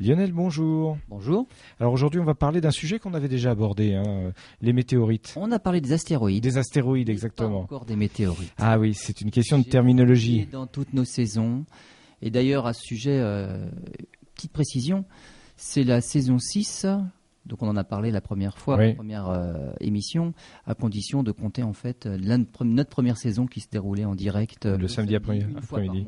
Lionel, bonjour. Bonjour. Alors aujourd'hui, on va parler d'un sujet qu'on avait déjà abordé, hein, les météorites. On a parlé des astéroïdes. Des astéroïdes, Pas exactement. encore des météorites. Ah oui, c'est une question de terminologie. Dans toutes nos saisons. Et d'ailleurs, à ce sujet, euh, petite précision, c'est la saison 6. Donc on en a parlé la première fois, Oui. la première euh, émission, à condition de compter en fait euh, notre première saison qui se déroulait en direct Le samedi après-midi.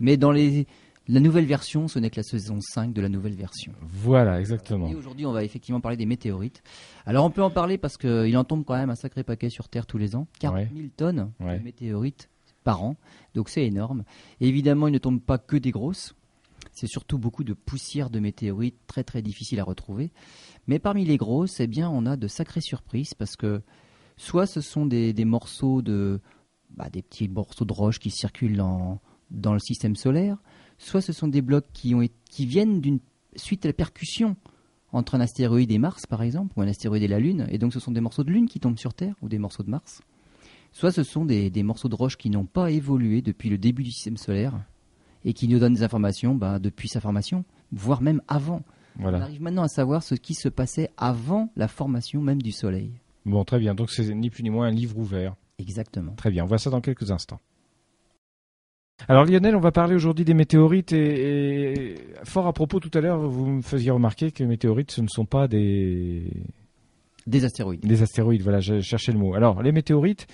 Mais dans les, la nouvelle version, ce n'est que la saison 5 de la nouvelle version. Voilà, exactement. Et aujourd'hui, on va effectivement parler des météorites. Alors, on peut en parler parce qu'il en tombe quand même un sacré paquet sur Terre tous les ans. 40 Ouais. 000 tonnes Ouais. de météorites par an. Donc, c'est énorme. Et évidemment, il ne tombe pas que des grosses. C'est surtout beaucoup de poussière de météorites très très difficiles à retrouver. Mais parmi les grosses, eh bien, on a de sacrées surprises parce que soit ce sont des, des morceaux de, bah, des petits morceaux de roche qui circulent dans, dans le système solaire, soit ce sont des blocs qui, ont, été- qui viennent d'une suite à la percussion entre un astéroïde et Mars, par exemple, ou un astéroïde et la Lune, et donc ce sont des morceaux de Lune qui tombent sur Terre, ou des morceaux de Mars. Soit ce sont des, des morceaux de roche qui n'ont pas évolué depuis le début du système solaire, et qui nous donnent des informations bah, depuis sa formation, voire même avant. On Voilà. arrive maintenant à savoir ce qui se passait avant la formation même du Soleil. Bon, très bien. Donc c'est ni plus ni moins un livre ouvert. Exactement. Très bien. On voit ça dans quelques instants. Alors Lionel, on va parler aujourd'hui des météorites et, et fort à propos tout à l'heure, vous me faisiez remarquer que les météorites, ce ne sont pas des, Des astéroïdes. des astéroïdes. Voilà, je cherchais le mot. Alors les météorites,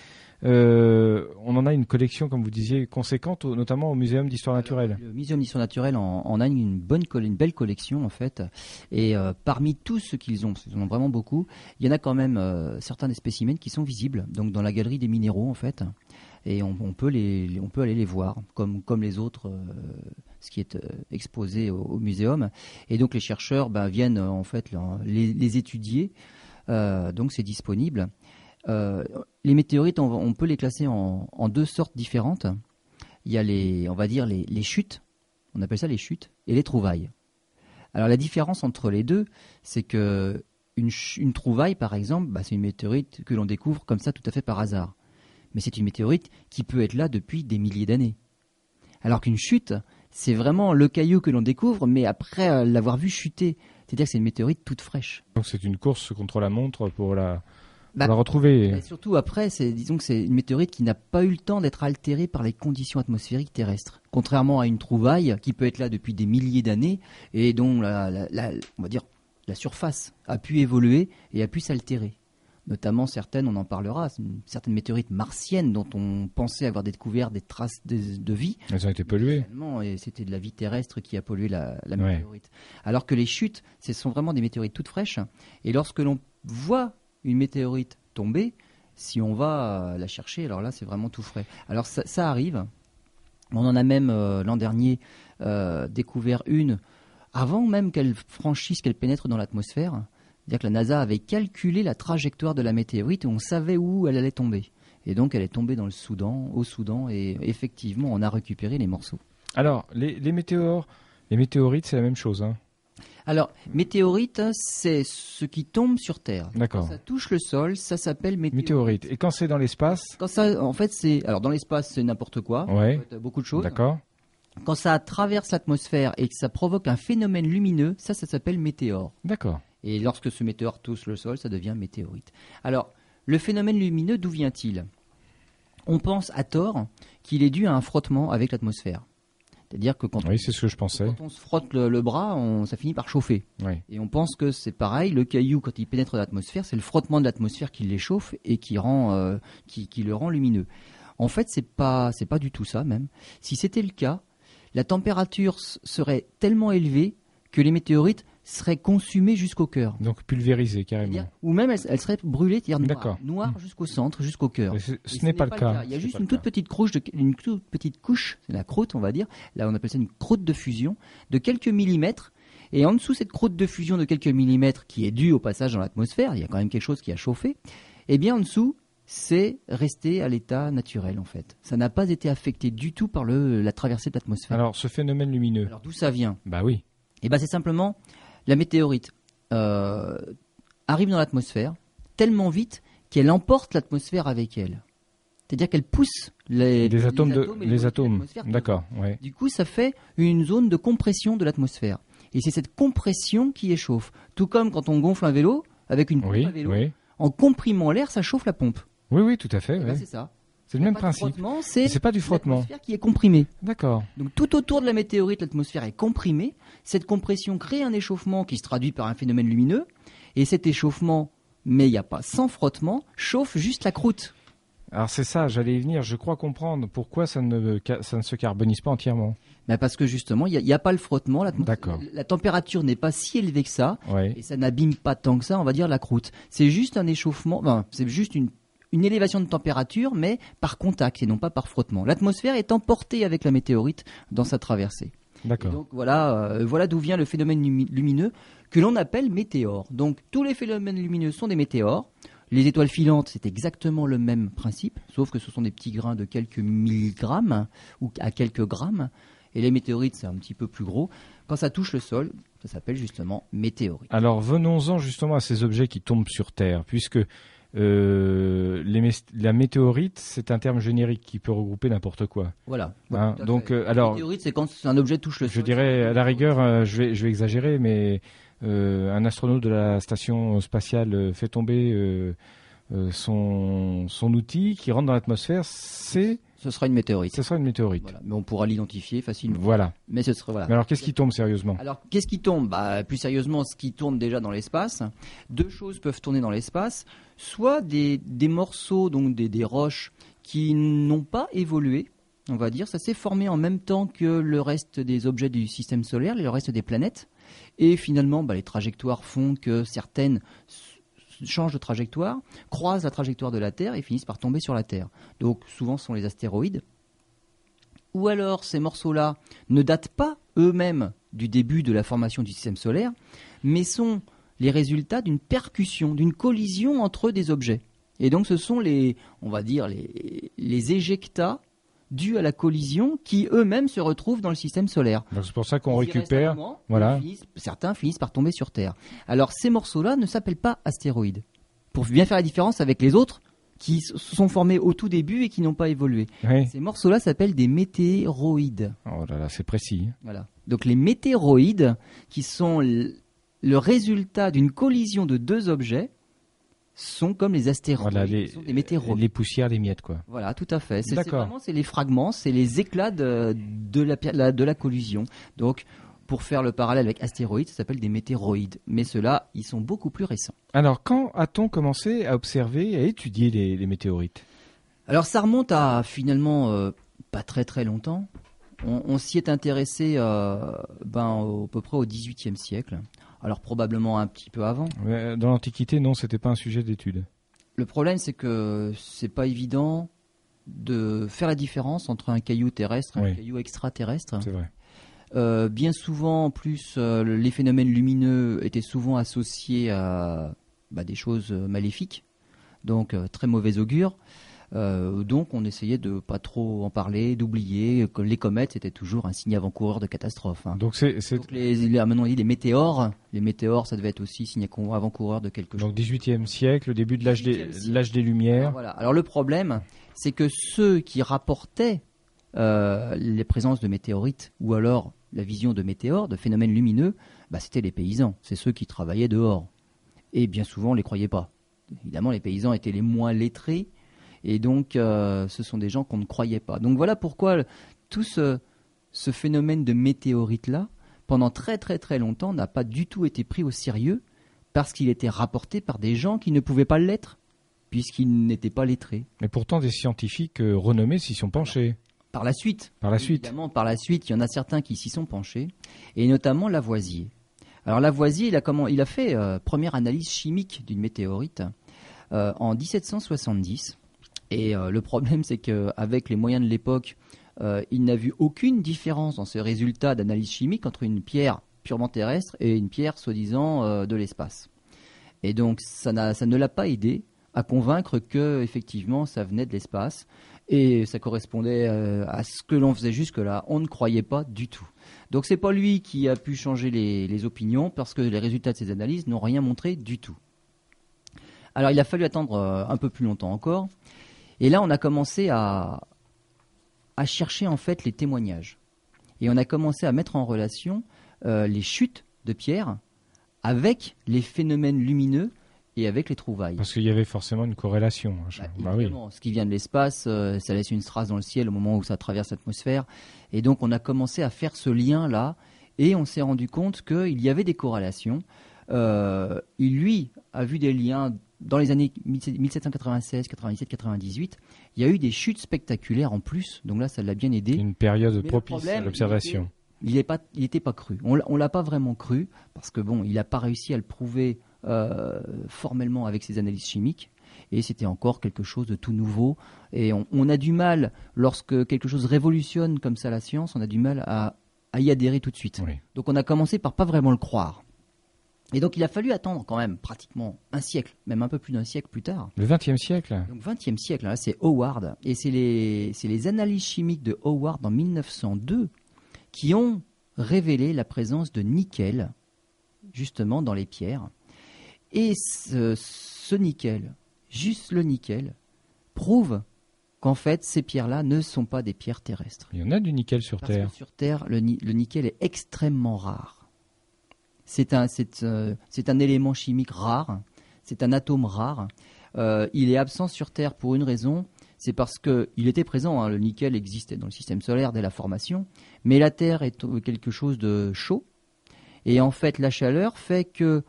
euh, on en a une collection, comme vous disiez, conséquente, notamment au Muséum d'histoire naturelle. Le Muséum d'histoire naturelle en, en a une bonne une belle collection en fait. Et euh, parmi tous ceux qu'ils ont, qu'ils en ont vraiment beaucoup, il y en a quand même euh, certains des spécimens qui sont visibles, donc dans la galerie des minéraux en fait. Et on, peut les, on peut aller les voir, comme comme les autres, euh, ce qui est euh, exposé au, muséum. Et donc les chercheurs ben, viennent euh, en fait les, étudier. Donc c'est disponible. Les météorites, on, peut les classer en, deux sortes différentes. Il y a les, on va dire les, les chutes, on appelle ça les chutes, et les trouvailles. Alors la différence entre les deux, c'est que une trouvaille, par exemple, bah, c'est une météorite que l'on découvre comme ça tout à fait par hasard. Mais c'est une météorite qui peut être là depuis des milliers d'années. Alors qu'une chute, c'est vraiment le caillou que l'on découvre, mais après euh, l'avoir vu chuter. C'est-à-dire que c'est une météorite toute fraîche. Donc c'est une course contre la montre pour la, pour Bah, la retrouver. Et surtout après, c'est disons que c'est une météorite qui n'a pas eu le temps d'être altérée par les conditions atmosphériques terrestres. Contrairement à une trouvaille qui peut être là depuis des milliers d'années et dont la, la- la- on va dire la surface a pu évoluer et a pu s'altérer. Notamment certaines, on en parlera, certaines météorites martiennes dont on pensait avoir découvert des traces de, de vie. Elles ont été polluées. Et c'était de la vie terrestre qui a pollué la, la Ouais. météorite. Alors que les chutes, ce sont vraiment des météorites toutes fraîches. Et lorsque l'on voit une météorite tomber, si on va euh, la chercher, alors là, c'est vraiment tout frais. Alors ça, ça arrive. On en a même euh, l'an dernier euh, découvert une avant même qu'elle franchisse, qu'elle pénètre dans l'atmosphère. C'est-à-dire que la NASA avait calculé la trajectoire de la météorite et on savait où elle allait tomber. Et donc elle est tombée dans le Soudan, au Soudan, et effectivement, on a récupéré les morceaux. Alors les, les météores, les météorites, c'est la même chose. Hein. Alors, météorite, c'est ce qui tombe sur Terre. D'accord. Quand ça touche le sol, ça s'appelle météorite. Météorite. Et quand c'est dans l'espace, Quand ça, en fait, c'est alors dans l'espace, c'est n'importe quoi. ouais, beaucoup de choses. d'accord. Quand ça traverse l'atmosphère et que ça provoque un phénomène lumineux, ça, ça s'appelle météore. D'accord. Et lorsque ce météore touche le sol, ça devient météorite. Alors, le phénomène lumineux, d'où vient-il? On pense à tort qu'il est dû à un frottement avec l'atmosphère. C'est-à-dire que quand, Oui, c'est ce que je pensais. quand on se frotte le, le bras, on- ça finit par chauffer. Oui. Et on pense que c'est pareil, le caillou, quand il pénètre dans l'atmosphère, c'est le frottement de l'atmosphère qui l'échauffe et qui, rend, euh, qui, qui le rend lumineux. En fait, c'est pas, c'est pas du tout ça même. Si c'était le cas, la température serait tellement élevée que les météorites seraient consumées jusqu'au cœur. Donc pulvérisé carrément. Ou même elles seraient brûlées, c'est-à-dire D'accord. noires, noires jusqu'au centre, jusqu'au cœur. Ce- n'est pas le cas. Il y a juste une toute petite couche, de, une toute petite couche, c'est la croûte, on va dire. Là, on appelle ça une croûte de fusion de quelques millimètres. Et en dessous cette croûte de fusion de quelques millimètres, qui est due au passage dans l'atmosphère, il y a quand même quelque chose qui a chauffé. Et bien en dessous, c'est resté à l'état naturel en fait. Ça n'a pas été affecté du tout par le, la traversée de l'atmosphère. Alors ce phénomène lumineux. Alors d'où ça vient? Bah oui. Eh ben c'est simplement la météorite euh, arrive dans l'atmosphère tellement vite qu'elle emporte l'atmosphère avec elle. C'est-à-dire qu'elle pousse les, Les atomes de les atomes. D'accord. Ouais. Du coup, ça fait une zone de compression de l'atmosphère. Et c'est cette compression qui échauffe. Tout comme quand on gonfle un vélo avec une pompe Oui, à vélo, oui. en comprimant l'air, ça chauffe la pompe. Oui, oui, tout à fait. Eh ben, c'est ça. C'est le même principe. C'est C'est pas du frottement. l'atmosphère qui est comprimée. D'accord. Donc tout autour de la météorite, l'atmosphère est comprimée. Cette compression crée un échauffement qui se traduit par un phénomène lumineux. Et cet échauffement, mais il n'y a pas sans frottement, chauffe juste la croûte. Alors c'est ça, j'allais y venir. Je crois comprendre pourquoi ça ne, ca- ça ne se carbonise pas entièrement. Mais parce que justement, il n'y a, il y a pas le frottement. D'accord. La température n'est pas si élevée que ça. Oui. Et ça n'abîme pas tant que ça, on va dire, la croûte. C'est juste un échauffement, c'est juste une, une élévation de température, mais par contact et non pas par frottement. L'atmosphère est emportée avec la météorite dans sa traversée. D'accord. donc voilà, euh, voilà d'où vient le phénomène lumi- lumineux que l'on appelle météore. Donc tous les phénomènes lumineux sont des météores. Les étoiles filantes, c'est exactement le même principe, sauf que ce sont des petits grains de quelques milligrammes ou à quelques grammes. Et les météorites, c'est un petit peu plus gros. Quand ça touche le sol, ça s'appelle justement météorite. Alors venons-en justement à ces objets qui tombent sur Terre, puisque euh, les la météorite, c'est un terme générique qui peut regrouper n'importe quoi. Voilà. Hein, donc euh, alors, météorite, c'est quand un objet touche le je sol. dirais à la rigueur, euh, je vais, je vais exagérer, mais euh, un astronaute de la station spatiale fait tomber son, son outil qui rentre dans l'atmosphère, c'est, Ce sera une météorite. ce sera une météorite. Voilà. Mais on pourra l'identifier facilement. Voilà. Mais ce sera voilà. Mais alors qu'est-ce qui tombe sérieusement? Alors, qu'est-ce qui tombe? Bah, Plus sérieusement, ce qui tourne déjà dans l'espace. Deux choses peuvent tourner dans l'espace. Soit des, des morceaux, donc des, des roches, qui n'ont pas évolué, on va dire. Ça s'est formé en même temps que le reste des objets du système solaire, le reste des planètes. Et finalement, bah, les trajectoires font que certaines changent de trajectoire, croisent la trajectoire de la Terre et finissent par tomber sur la Terre. Donc, souvent, ce sont les astéroïdes. Ou alors, ces morceaux-là ne datent pas eux-mêmes du début de la formation du système solaire, mais sont les résultats d'une percussion, d'une collision entre des objets. Et donc ce sont les, on va dire, les, les éjectats dus à la collision qui eux-mêmes se retrouvent dans le système solaire. C'est pour ça qu'on récupère. moment, voilà. finissent- certains finissent par tomber sur Terre. Alors ces morceaux-là ne s'appellent pas astéroïdes. Pour bien faire la différence avec les autres qui se sont formés au tout début et qui n'ont pas évolué. Oui. Ces morceaux-là s'appellent des météoroïdes. Oh là là, c'est précis. Voilà. Donc les météoroïdes, qui sont le résultat d'une collision de deux objets, sont comme les astéroïdes, Voilà, les, sont des météoroïdes. les poussières, les miettes, quoi. Voilà, tout à fait. C'est vraiment c'est les fragments, c'est les éclats de, de, la, de la collision. Donc, pour faire le parallèle avec astéroïdes, ça s'appelle des météoroïdes. Mais ceux-là, ils sont beaucoup plus récents. Alors, quand a-t-on commencé à observer, à étudier les, les météorites? Alors, ça remonte à finalement euh, pas très très longtemps. On, on s'y est intéressé euh, ben, au- à peu près au XVIIIe siècle. Alors, probablement un petit peu avant. Dans l'Antiquité, non, c'était pas un sujet d'étude. Le problème, c'est que c'est pas évident de faire la différence entre un caillou terrestre et Oui. un caillou extraterrestre. C'est vrai. Euh, bien souvent, en plus, euh, les phénomènes lumineux étaient souvent associés à bah, des choses euh, maléfiques, donc euh, très mauvais augure. Euh, donc, on essayait de pas trop en parler, d'oublier que les comètes c'était toujours un signe avant-coureur de catastrophe. hein. Donc, c'est, les, les- maintenant on dit les météores. Les météores, ça devait être aussi signe avant-coureur de quelque chose. donc 18e siècle, le début de l'âge des, 18e siècle. l'âge des Alors, Lumières. voilà. Alors le problème, c'est que ceux qui rapportaient euh, les présences de météorites ou alors la vision de météores, de phénomènes lumineux, bah, c'était les paysans. C'est ceux qui travaillaient dehors. Et bien souvent, on ne les croyait pas. Évidemment, les paysans étaient les moins lettrés. Et donc, euh, ce sont des gens qu'on ne croyait pas. Donc voilà pourquoi tout ce, ce phénomène de météorite-là, pendant très très très longtemps, n'a pas du tout été pris au sérieux parce qu'il était rapporté par des gens qui ne pouvaient pas l'être puisqu'ils n'étaient pas lettrés. Mais pourtant, des scientifiques euh, renommés s'y sont penchés Par la suite, par la suite. évidemment, par la suite, il y en a certains qui s'y sont penchés, et notamment Lavoisier. Alors Lavoisier, il a, comment, il a fait euh, première analyse chimique d'une météorite euh, en 1770. Et euh, le problème, c'est qu'avec les moyens de l'époque, euh, il n'a vu aucune différence dans ses résultats d'analyse chimique entre une pierre purement terrestre et une pierre soi-disant euh, de l'espace. Et donc, ça, ne l'a pas aidé à convaincre que effectivement ça venait de l'espace et ça correspondait à ce que l'on faisait jusque-là. On ne croyait pas du tout. Donc c'est pas lui qui a pu changer les, opinions parce que les résultats de ses analyses n'ont rien montré du tout. Alors il a fallu attendre un peu plus longtemps encore. Et là on a commencé à, à chercher en fait les témoignages. Et on a commencé à mettre en relation euh, les chutes de pierre avec les phénomènes lumineux et avec les trouvailles. Parce qu'il y avait forcément une corrélation. hein, je- Bah, bah oui. ce qui vient de l'espace, euh, ça laisse une trace dans le ciel au moment où ça traverse l'atmosphère. Et donc, on a commencé à faire ce lien-là, et on s'est rendu compte qu'il y avait des corrélations. Euh, il, lui, a vu des liens dans les années 1796, 97, 98. Il y a eu des chutes spectaculaires en plus, donc là, ça l'a bien aidé. Une période Mais propice problème, à l'observation. Il n'est pas, il était pas cru. On, l'a- on l'a pas vraiment cru parce que bon, il n'a pas réussi à le prouver euh, formellement avec ses analyses chimiques. Et c'était encore quelque chose de tout nouveau. Et on, on a du mal, lorsque quelque chose révolutionne comme ça la science, on a du mal à, à y adhérer tout de suite. Oui. Donc on a commencé par pas vraiment le croire. Et donc il a fallu attendre quand même pratiquement un siècle, même un peu plus d'un siècle plus tard. Le XXe siècle Donc 20e siècle, là c'est Howard, et c'est les, c'est les analyses chimiques de Howard en 1902 qui ont révélé la présence de nickel, justement dans les pierres. Et ce, ce nickel, juste le nickel, prouve qu'en fait ces pierres-là ne sont pas des pierres terrestres. Il y en a du nickel sur Parce Terre. que sur Terre, le nickel est extrêmement rare. C'est un, c'est, euh, c'est un élément chimique rare, c'est un atome rare. Euh, il est absent sur Terre pour une raison, c'est parce que il était présent. hein, le nickel existait dans le système solaire dès la formation, mais la Terre est quelque chose de chaud, et en fait la chaleur fait que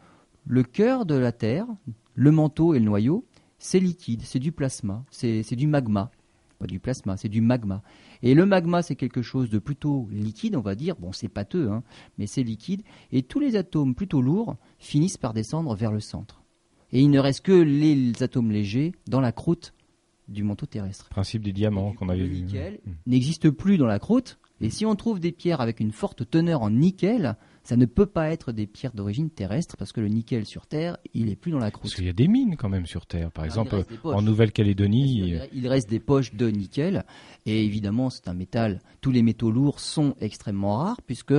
le cœur de la Terre, le manteau et le noyau, c'est liquide, c'est du plasma, c'est du magma, pas du plasma, c'est du magma. Et le magma, c'est quelque chose de plutôt liquide, on va dire. Bon, c'est pâteux, hein, mais c'est liquide. Et tous les atomes plutôt lourds finissent par descendre vers le centre. Et il ne reste que les atomes légers dans la croûte du manteau terrestre. Principe des diamants Et du qu'on coup, avait le vu. nickel Mm. n'existe plus dans la croûte. Et si on trouve des pierres avec une forte teneur en nickel, ça ne peut pas être des pierres d'origine terrestre parce que le nickel sur Terre, il est plus dans la Parce croûte. qu'il y a des mines quand même sur Terre. Par Alors, exemple, en Nouvelle-Calédonie. Il reste des poches de nickel et évidemment c'est un métal. Tous les métaux lourds sont extrêmement rares puisque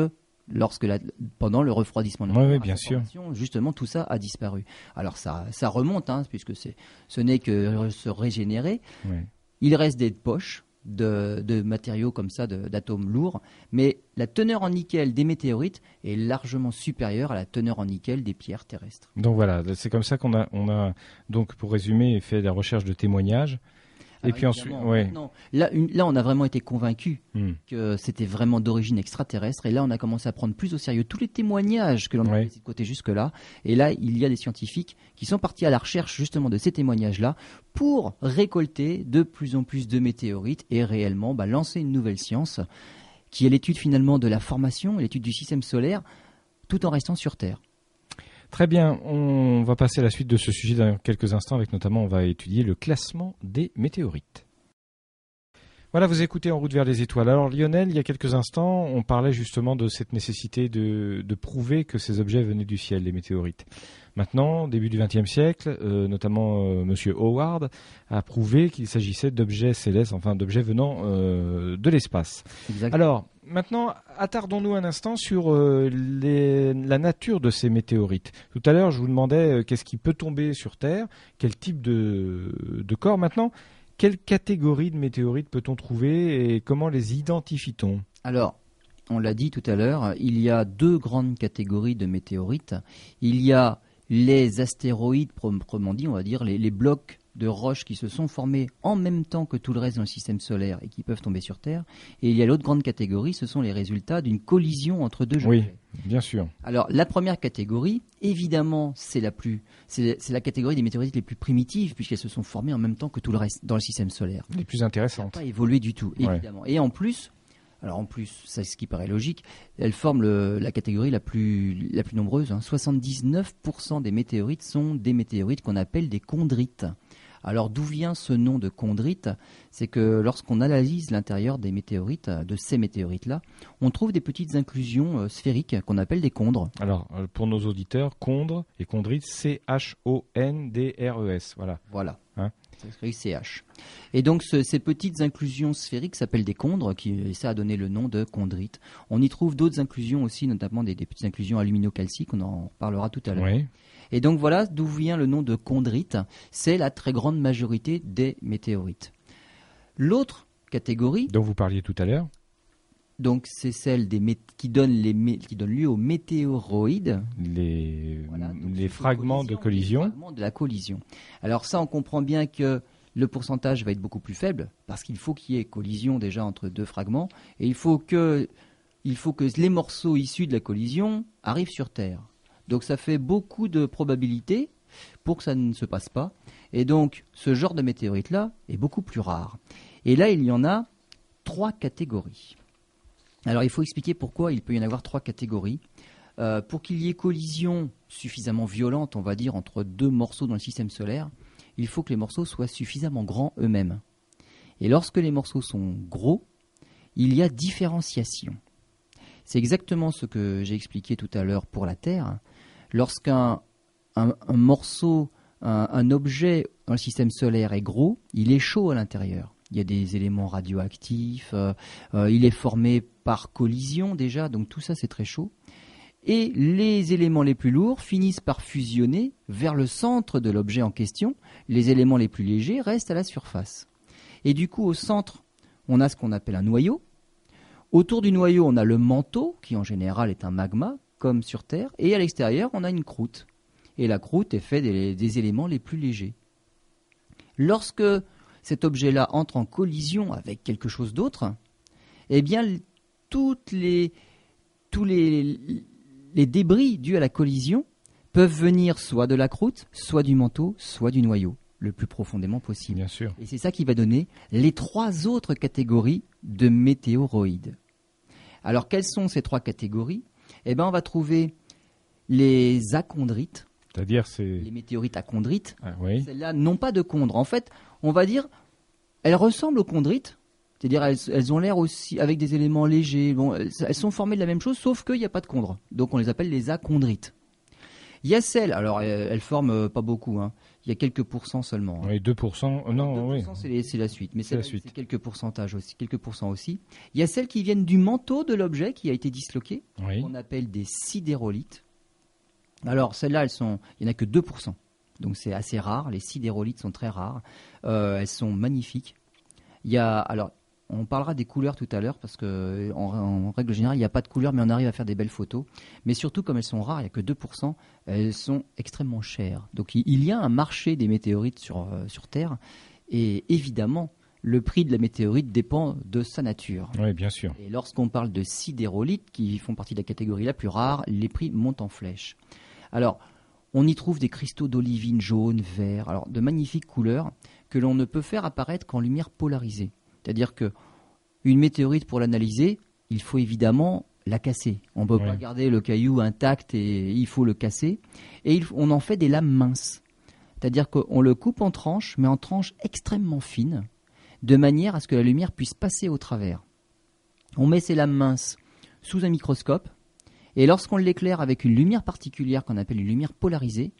lorsque la- pendant le refroidissement de la bien sûr. formation, justement tout ça a disparu. Alors ça, ça remonte hein, puisque ce n'est que se régénérer. Il reste des poches de, matériaux comme ça, d'atomes lourds, mais la teneur en nickel des météorites est largement supérieure à la teneur en nickel des pierres terrestres. Donc voilà, c'est comme ça qu'on a, on a, donc pour résumer, fait la recherche de témoignages. Et Alors, puis ensuite, ouais. là, une- là, on a vraiment été convaincus Hmm. que c'était vraiment d'origine extraterrestre. Et là, on a commencé à prendre plus au sérieux tous les témoignages que l'on Ouais. avait laissés de côté jusque-là. Et là, il y a des scientifiques qui sont partis à la recherche justement de ces témoignages-là pour récolter de plus en plus de météorites et réellement bah, lancer une nouvelle science qui est l'étude finalement de la formation et l'étude du système solaire tout en restant sur Terre. Très bien, on va passer à la suite de ce sujet dans quelques instants avec notamment, on va étudier le classement des météorites. Voilà, vous écoutez En route vers les étoiles. Alors Lionel, il y a quelques instants, on parlait justement de cette nécessité de, de prouver que ces objets venaient du ciel, les météorites. Maintenant, début du XXe siècle, euh, notamment euh, Monsieur Howard a prouvé qu'il s'agissait d'objets célestes, enfin d'objets venant euh, de l'espace. Alors, maintenant, attardons-nous un instant sur euh, les- la nature de ces météorites. Tout à l'heure, je vous demandais qu'est-ce qui peut tomber sur Terre, quel type de, de corps. Maintenant, quelle catégorie de météorites peut-on trouver et comment les identifie-t-on? Alors, on l'a dit tout à l'heure, il y a deux grandes catégories de météorites. Il y a les astéroïdes, proprement dit, on va dire, les, les blocs de roches qui se sont formés en même temps que tout le reste dans le système solaire et qui peuvent tomber sur Terre. Et il y a l'autre grande catégorie, ce sont les résultats d'une collision entre deux Oui. objets. Bien sûr. Alors, la première catégorie, évidemment, c'est la plus, c'est la catégorie des météorites les plus primitives, puisqu'elles se sont formées en même temps que tout le reste dans le système solaire Les plus intéressantes. pas évolué du tout, Ouais. évidemment. Et en plus, alors en plus, c'est ce qui paraît logique, elles forment le- la catégorie la plus, la plus nombreuse. hein. 79% des météorites sont des météorites qu'on appelle des chondrites. Alors d'où vient ce nom de chondrite? C'est que lorsqu'on analyse l'intérieur des météorites, de ces météorites-là, on trouve des petites inclusions euh, sphériques qu'on appelle des chondres. Alors, euh, pour nos auditeurs, chondre et chondrite, C-H-O-N-D-R-E-S. Voilà. Voilà. Hein? CH. Et donc ce- ces petites inclusions sphériques s'appellent des chondres, qui, et ça a donné le nom de chondrites. On y trouve d'autres inclusions aussi, notamment des, des petites inclusions aluminocalciques, on en parlera tout à l'heure. Oui. Et donc voilà d'où vient le nom de chondrite. C'est la très grande majorité des météorites. L'autre catégorie, Dont vous parliez tout à l'heure. Donc c'est celle des qui donne les mé- qui donne lieu aux météoroïdes. Les, Voilà, les fragments de les collision. fragments de la collision. Alors ça, on comprend bien que le pourcentage va être beaucoup plus faible parce qu'il faut qu'il y ait collision déjà entre deux fragments et il faut que il faut que les morceaux issus de la collision arrivent sur Terre. Donc ça fait beaucoup de probabilités pour que ça ne se passe pas. Et donc ce genre de météorite là est beaucoup plus rare. Et là, il y en a trois catégories. Alors il faut expliquer pourquoi il peut y en avoir trois catégories. Euh, pour qu'il y ait collision suffisamment violente, on va dire, entre deux morceaux dans le système solaire, il faut que les morceaux soient suffisamment grands eux-mêmes. Et lorsque les morceaux sont gros, il y a différenciation. C'est exactement ce que j'ai expliqué tout à l'heure pour la Terre. Lorsqu'un un, un morceau, un, un objet dans le système solaire est gros, il est chaud à l'intérieur. Il y a des éléments radioactifs, euh, euh, il est formé par collision déjà, donc tout ça c'est très chaud. Et les éléments les plus lourds finissent par fusionner vers le centre de l'objet en question. Les éléments les plus légers restent à la surface. Et du coup, au centre, on a ce qu'on appelle un noyau. Autour du noyau, on a le manteau, qui en général est un magma, comme sur Terre. Et à l'extérieur, on a une croûte. Et la croûte est faite des, des éléments les plus légers. Lorsque cet objet-là entre en collision avec quelque chose d'autre, eh bien, toutes les, tous les, les débris dus à la collision peuvent venir soit de la croûte, soit du manteau, soit du noyau, le plus profondément possible. Bien sûr. Et c'est ça qui va donner les trois autres catégories de météoroïdes. Alors, quelles sont ces trois catégories? Eh bien, on va trouver les achondrites, C'est-à-dire, c'est. les météorites achondrites. Ah, oui. Celles-là n'ont pas de chondre. En fait, on va dire, elles ressemblent aux chondrites. C'est-à-dire, elles, elles ont l'air aussi avec des éléments légers. Bon, elles, elles sont formées de la même chose, sauf qu'il n'y a pas de chondre. Donc, on les appelle les achondrites. Il y a celles, alors elles, elles forment euh, pas beaucoup. hein. Il y a quelques pourcents seulement. hein. Oui, 2%. euh, Non, oui. 2%, c'est les- c'est la suite, mais C'est la c'est suite. c'est quelques pourcentages aussi, quelques pourcents aussi. Il y a celles qui viennent du manteau de l'objet qui a été disloqué, Oui. qu'on appelle des sidérolites. Alors celles-là, elles sont, il n'y en a que 2%. Donc c'est assez rare. Les sidérolites sont très rares. Euh, elles sont magnifiques. Il y a, alors, on parlera des couleurs tout à l'heure parce que en, en règle générale, il n'y a pas de couleurs, mais on arrive à faire des belles photos. Mais surtout, comme elles sont rares, il n'y a que 2%, elles sont extrêmement chères. Donc il- y a un marché des météorites sur, euh, sur Terre. Et évidemment, le prix de la météorite dépend de sa nature. Oui, bien sûr. Et lorsqu'on parle de sidérolites, qui font partie de la catégorie la plus rare, les prix montent en flèche. Alors, on y trouve des cristaux d'olivine jaune, vert, alors de magnifiques couleurs que l'on ne peut faire apparaître qu'en lumière polarisée. C'est-à-dire que une météorite, pour l'analyser, il faut évidemment la casser. On ne peut pas garder le caillou intact et il faut le casser. Et il- on en fait des lames minces. C'est-à-dire qu'on le coupe en tranches, mais en tranches extrêmement fines, de manière à ce que la lumière puisse passer au travers. On met ces lames minces sous un microscope, et lorsqu'on l'éclaire avec une lumière particulière qu'on appelle une lumière polarisée,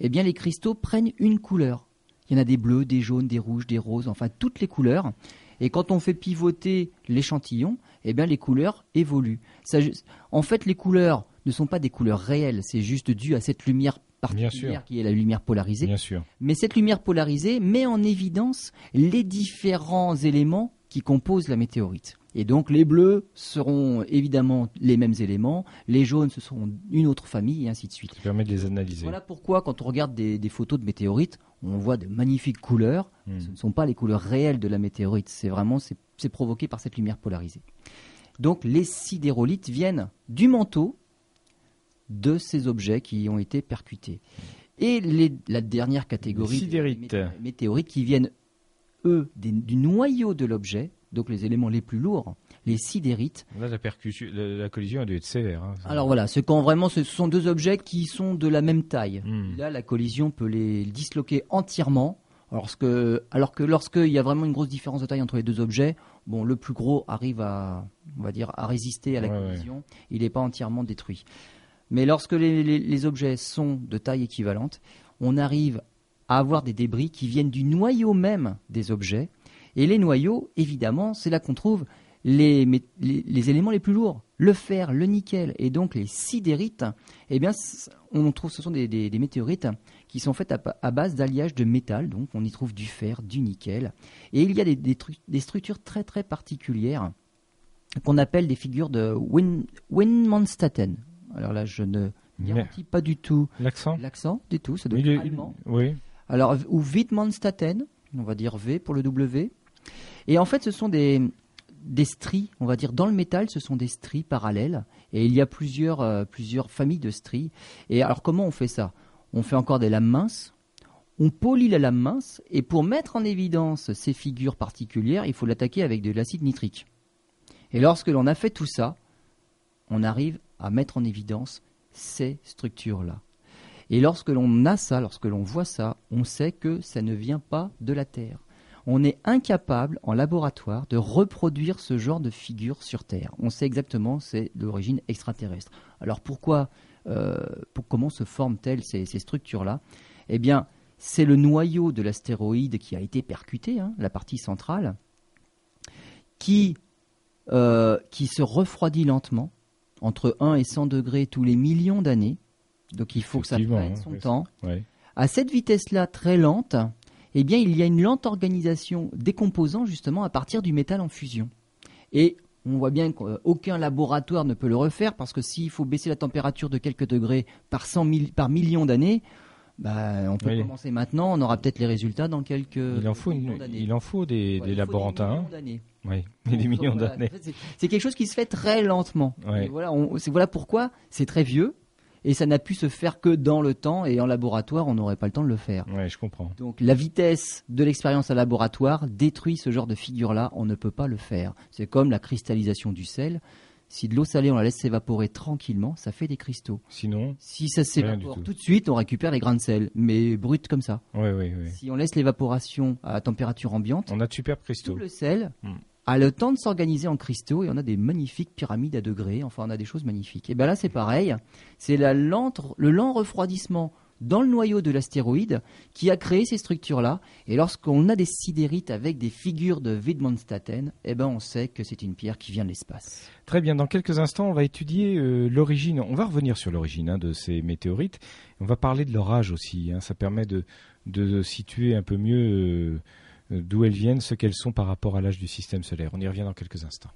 eh bien les cristaux prennent une couleur. Il y en a des bleus, des jaunes, des rouges, des roses, enfin toutes les couleurs. Et quand on fait pivoter l'échantillon, eh bien les couleurs évoluent. Ça, en fait, les couleurs ne sont pas des couleurs réelles, c'est juste dû à cette lumière particulière qui est la lumière polarisée. Bien sûr. Mais cette lumière polarisée met en évidence les différents éléments qui composent la météorite. Et donc les bleus seront évidemment les mêmes éléments, les jaunes ce seront une autre famille et ainsi de suite. Ça permet de les analyser. Voilà pourquoi quand on regarde des, des photos de météorites, on voit de magnifiques couleurs. Hmm. Ce ne sont pas les couleurs réelles de la météorite, c'est vraiment c'est provoqué par cette lumière polarisée. Donc les sidérolites viennent du manteau de ces objets qui ont été percutés. Et les- la dernière catégorie Les mét- météorites qui viennent eux des- du noyau de l'objet, donc les éléments les plus lourds, les sidérites. Là, la, percussion, la, la collision a dû être sévère. hein. Alors voilà, c'est quand vraiment ce sont deux objets qui sont de la même taille. Hmm. Là, la collision peut les disloquer entièrement. Alors que, alors que lorsqu'il y a vraiment une grosse différence de taille entre les deux objets, bon, le plus gros arrive à, on va dire, à résister à la Ouais, ouais. collision. Il n'est pas entièrement détruit. Mais lorsque les, les- les objets sont de taille équivalente, on arrive à avoir des débris qui viennent du noyau même des objets. Et les noyaux, évidemment, c'est là qu'on trouve les, mé- les- les éléments les plus lourds, le fer, le nickel et donc les sidérites. Eh bien, on trouve, ce sont des, des- des météorites qui sont faites à, base d'alliage de métal. Donc, on y trouve du fer, du nickel. Et il y a des, des tru- des structures très très particulières qu'on appelle des figures de Win, Winmanstatten. Alors là, je ne garantis pas du tout L'accent? L'accent du tout, ça doit être allemand. Oui. Alors, ou Wittmannstatten, on va dire V pour le W. Et en fait, ce sont des, des stries, on va dire, dans le métal, ce sont des stries parallèles. Et il y a plusieurs, euh, plusieurs familles de stries. Et alors, comment on fait ça? On fait encore des lames minces. On polit la lame mince. Et pour mettre en évidence ces figures particulières, il faut l'attaquer avec de l'acide nitrique. Et lorsque l'on a fait tout ça, on arrive à mettre en évidence ces structures-là. Et lorsque l'on a ça, lorsque l'on voit ça, on sait que ça ne vient pas de la Terre. On est incapable en laboratoire de reproduire ce genre de figure sur Terre. On sait exactement c'est d'origine extraterrestre. Alors pourquoi, euh, comment se forment-elles ces, ces structures-là? Eh bien, c'est le noyau de l'astéroïde qui a été percuté, hein, la partie centrale, qui, euh, qui se refroidit lentement entre 1 et 100 degrés tous les millions d'années. Donc il faut que ça prenne hein, son temps. Ouais. À cette vitesse-là très lente, eh bien, il y a une lente organisation des composants justement à partir du métal en fusion. Et on voit bien qu'aucun laboratoire ne peut le refaire parce que s'il faut baisser la température de quelques degrés par, 100 000 par million d'années, bah, on peut Oui. commencer maintenant, on aura peut-être les résultats dans quelques Il en faut, une, il en faut des, Ouais, des laborantins. millions d'années. Oui, Donc, des millions d'années. c'est- quelque chose qui se fait très lentement. Ouais. Et voilà, on- c'est voilà pourquoi c'est très vieux et ça n'a pu se faire que dans le temps et en laboratoire, on n'aurait pas le temps de le faire. Ouais, je comprends. Donc la vitesse de l'expérience à laboratoire détruit ce genre de figure-là, on ne peut pas le faire. C'est comme la cristallisation du sel. Si de l'eau salée, on la laisse s'évaporer tranquillement, ça fait des cristaux. Sinon, Si ça s'évapore tout. tout de suite, on récupère les grains de sel, mais brut comme ça. oui, oui, oui. Si on laisse l'évaporation à température ambiante, On a de superbes tout cristaux. le sel Hmm. A le temps de s'organiser en cristaux et on a des magnifiques pyramides à degrés. Enfin, on a des choses magnifiques. Et bien là, c'est pareil. C'est le lent refroidissement dans le noyau de l'astéroïde qui a créé ces structures-là. Et lorsqu'on a des sidérites avec des figures de Wittmanstatten, eh ben, on sait que c'est une pierre qui vient de l'espace. Très bien, dans quelques instants, on va étudier euh, l'origine. On va revenir sur l'origine hein, de ces météorites. On va parler de leur âge aussi. hein. Ça permet de, situer un peu mieux euh, d'où elles viennent, ce qu'elles sont par rapport à l'âge du système solaire. On y revient dans quelques instants.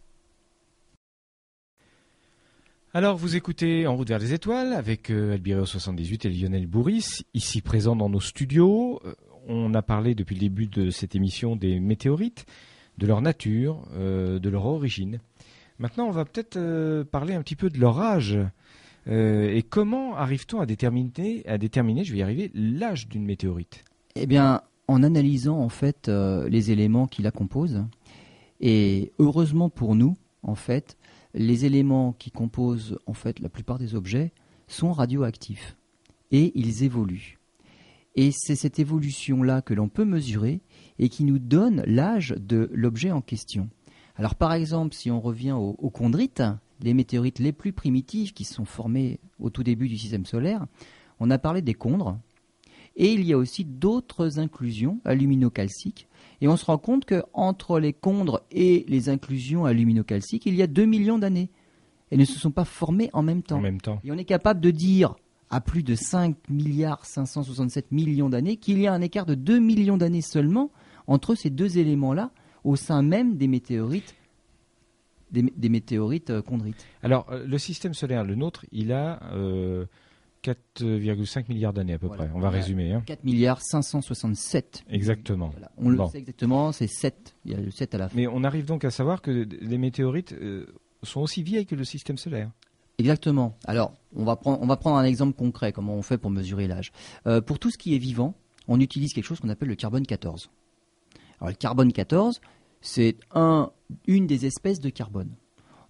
Alors, vous écoutez En route vers les étoiles avec euh, Albireo78 et Lionel Bourris, ici présent dans nos studios. Euh, On a parlé depuis le début de cette émission des météorites, de leur nature, euh, de leur origine. Maintenant, on va peut-être parler un petit peu de leur âge. Et comment arrive-t-on à déterminer, à déterminer, je vais y arriver, l'âge d'une météorite? Eh bien, en analysant en fait euh, les éléments qui la composent, et heureusement pour nous, en fait, les éléments qui composent en fait la plupart des objets sont radioactifs et ils évoluent. Et c'est cette évolution-là que l'on peut mesurer et qui nous donne l'âge de l'objet en question. Alors par exemple, si on revient aux, aux chondrites, les météorites les plus primitives qui sont formées au tout début du système solaire, on a parlé des chondres, et il y a aussi d'autres inclusions aluminocalciques. Et on se rend compte qu'entre les chondres et les inclusions aluminocalciques, il y a 2 millions d'années. Elles ne se sont pas formées en même temps. en même temps Et on est capable de dire, à plus de 5 milliards 567 millions d'années, qu'il y a un écart de 2 millions d'années seulement entre ces deux éléments-là au sein même des météorites, des, des météorites euh, chondrites. Alors, euh, le système solaire, le nôtre, il a euh, 4,5 milliards d'années à peu Voilà. près. On va résumer. hein. 4 milliards 567. Exactement. Voilà. On le Bon. sait exactement, c'est 7. Il y a le 7 à la fin. Mais on arrive donc à savoir que les météorites euh, sont aussi vieilles que le système solaire. Exactement. Alors, on va, prendre, on va prendre un exemple concret, comment on fait pour mesurer l'âge. Euh, pour tout ce qui est vivant, on utilise quelque chose qu'on appelle le carbone 14. Alors, le carbone 14, c'est un, une des espèces de carbone.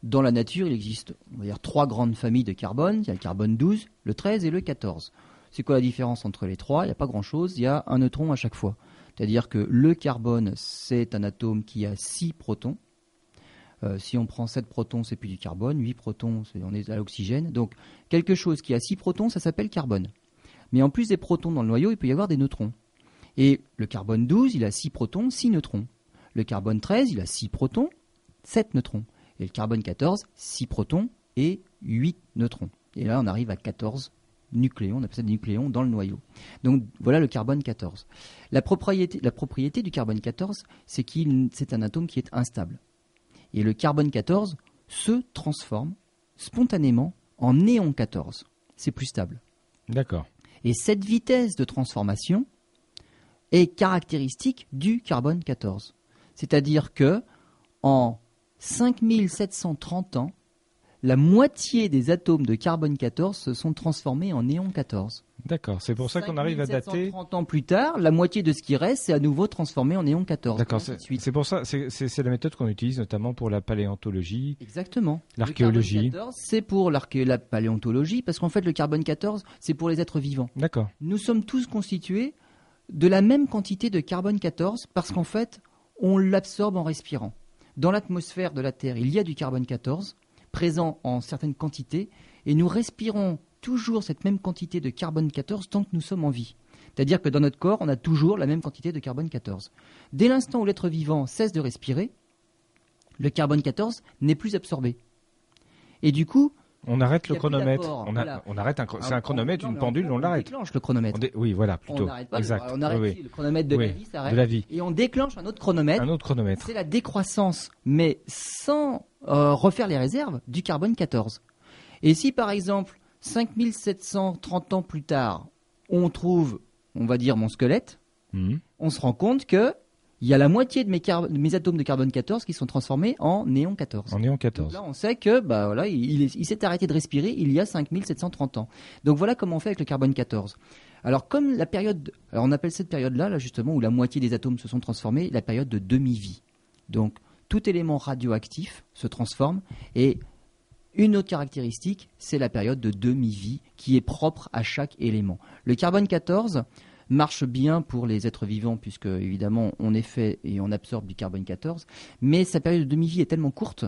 Dans la nature, il existe on va dire, trois grandes familles de carbone. Il y a le carbone 12, le 13 et le 14. C'est quoi la différence entre les trois? Il n'y a pas grand-chose, il y a un neutron à chaque fois. C'est-à-dire que le carbone, c'est un atome qui a 6 protons. Euh, si on prend 7 protons, c'est plus du carbone. 8 protons, on est à l'oxygène. Donc, quelque chose qui a 6 protons, ça s'appelle carbone. Mais en plus des protons dans le noyau, il peut y avoir des neutrons. Et le carbone 12, il a 6 protons, 6 neutrons. Le carbone 13, il a 6 protons, 7 neutrons. Et le carbone 14, 6 protons et 8 neutrons. Et là, on arrive à 14 nucléons, on appelle ça des nucléons dans le noyau. Donc voilà le carbone 14. La propriété, la propriété du carbone 14, c'est qu'il c'est un atome qui est instable. Et le carbone 14, se transforme spontanément en néon 14. C'est plus stable. D'accord. Et cette vitesse de transformation est caractéristique du carbone 14. C'est-à-dire que en 5730 ans, la moitié des atomes de carbone 14 se sont transformés en néon 14. D'accord, c'est pour ça qu'on arrive à dater. 30 ans plus tard, la moitié de ce qui reste est à nouveau transformé en néon 14. D'accord, c'est pour ça, c'est la méthode qu'on utilise notamment pour la paléontologie. Exactement. L'archéologie. C'est pour la paléontologie parce qu'en fait le carbone 14, c'est pour les êtres vivants. D'accord. Nous sommes tous constitués de la même quantité de carbone 14 parce qu'en fait, on l'absorbe en respirant. Dans l'atmosphère de la Terre, il y a du carbone 14 présent en certaines quantités et nous respirons toujours cette même quantité de carbone 14 tant que nous sommes en vie. C'est-à-dire que dans notre corps, on a toujours la même quantité de carbone 14. Dès l'instant où l'être vivant cesse de respirer, le carbone 14 n'est plus absorbé. Et du coup, on arrête le chronomètre. On, arrête un, c'est un chronomètre, une pendule, on, l'arrête. On déclenche le chronomètre. oui, voilà, plutôt. On n'arrête pas. Exact. On arrête le chronomètre de la vie s'arrête. De la vie. Et on déclenche un autre chronomètre. Un autre chronomètre. C'est la décroissance, mais sans euh, refaire les réserves du carbone 14. Et si par exemple 5730 ans plus tard, on trouve, on va dire, mon squelette, mhm. on se rend compte que il y a la moitié de mes, atomes de carbone 14 qui sont transformés en néon 14. En néon 14. là, on sait que bah, voilà, il, s'est arrêté de respirer il y a 5730 ans. Donc voilà comment on fait avec le carbone 14. Alors comme la période, alors on appelle cette période-là, là justement, où la moitié des atomes se sont transformés, la période de demi-vie. Donc tout élément radioactif se transforme et une autre caractéristique, c'est la période de demi-vie qui est propre à chaque élément. Le carbone 14 marche bien pour les êtres vivants puisque évidemment on est fait et on absorbe du carbone 14, mais sa période de demi-vie est tellement courte